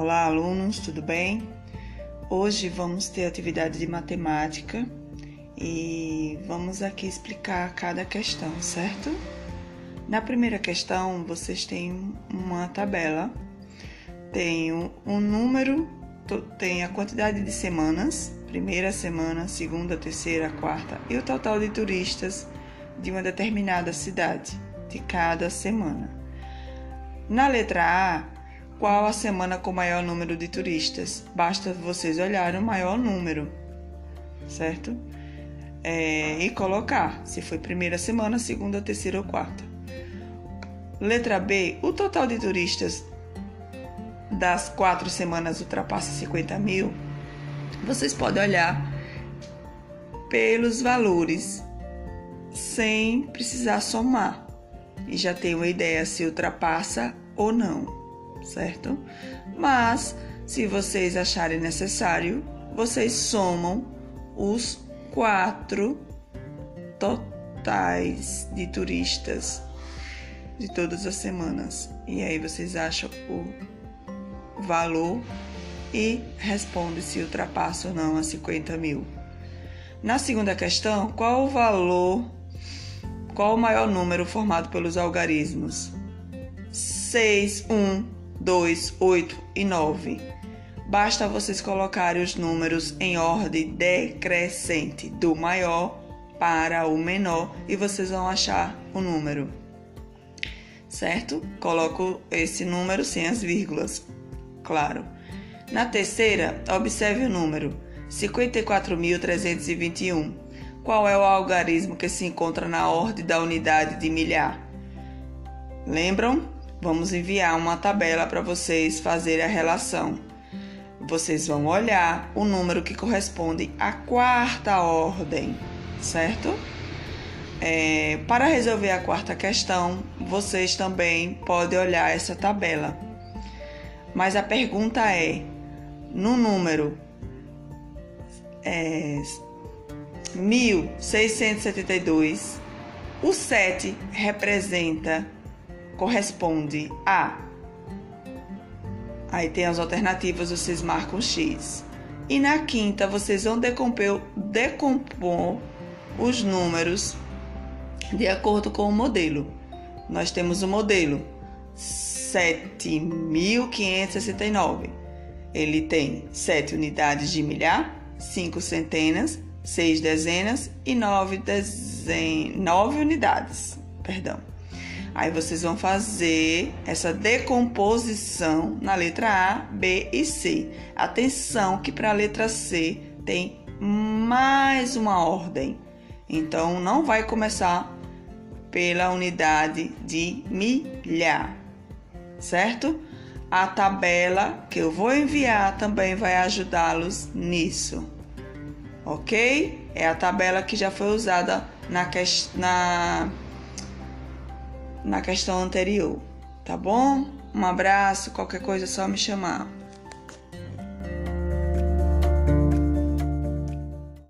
Olá, alunos, tudo bem? Hoje vamos ter atividade de matemática e vamos aqui explicar cada questão, certo? Na primeira questão, vocês têm uma tabela, tem um número, tem a quantidade de semanas, primeira semana, segunda, terceira, quarta e o total de turistas de uma determinada cidade de cada semana. Na letra A, qual a semana com maior número de turistas? Basta vocês olharem o maior número, certo? É, e colocar se foi primeira semana, segunda, terceira ou quarta. Letra B: o total de turistas das quatro semanas ultrapassa 50 mil. Vocês podem olhar pelos valores sem precisar somar e já ter uma ideia se ultrapassa ou não certo? Mas, se vocês acharem necessário, vocês somam os quatro totais de turistas de todas as semanas. E aí vocês acham o valor e responde se ultrapassa ou não a 50 mil. Na segunda questão, qual o valor, qual o maior número formado pelos algarismos? 6, 1, 2, 8 e 9. Basta vocês colocarem os números em ordem decrescente, do maior para o menor, e vocês vão achar o número. Certo? Coloco esse número sem as vírgulas, claro. Na terceira, observe o número 54.321. Qual é o algarismo que se encontra na ordem da unidade de milhar? Lembram? Vamos enviar uma tabela para vocês fazerem a relação. Vocês vão olhar o número que corresponde à quarta ordem, certo? É, para resolver a quarta questão, vocês também podem olhar essa tabela. Mas a pergunta é: no número é, 1672, o 7 representa corresponde a. Aí tem as alternativas, vocês marcam X. E na quinta, vocês vão decompor, decompor os números de acordo com o modelo. Nós temos o modelo 7569. Ele tem 7 unidades de milhar, 5 centenas, 6 dezenas e 9, dezen... 9 unidades. Perdão. Aí vocês vão fazer essa decomposição na letra A, B e C. Atenção que para a letra C tem mais uma ordem. Então não vai começar pela unidade de milhar, certo? A tabela que eu vou enviar também vai ajudá-los nisso, ok? É a tabela que já foi usada na, na na questão anterior, tá bom? Um abraço, qualquer coisa é só me chamar.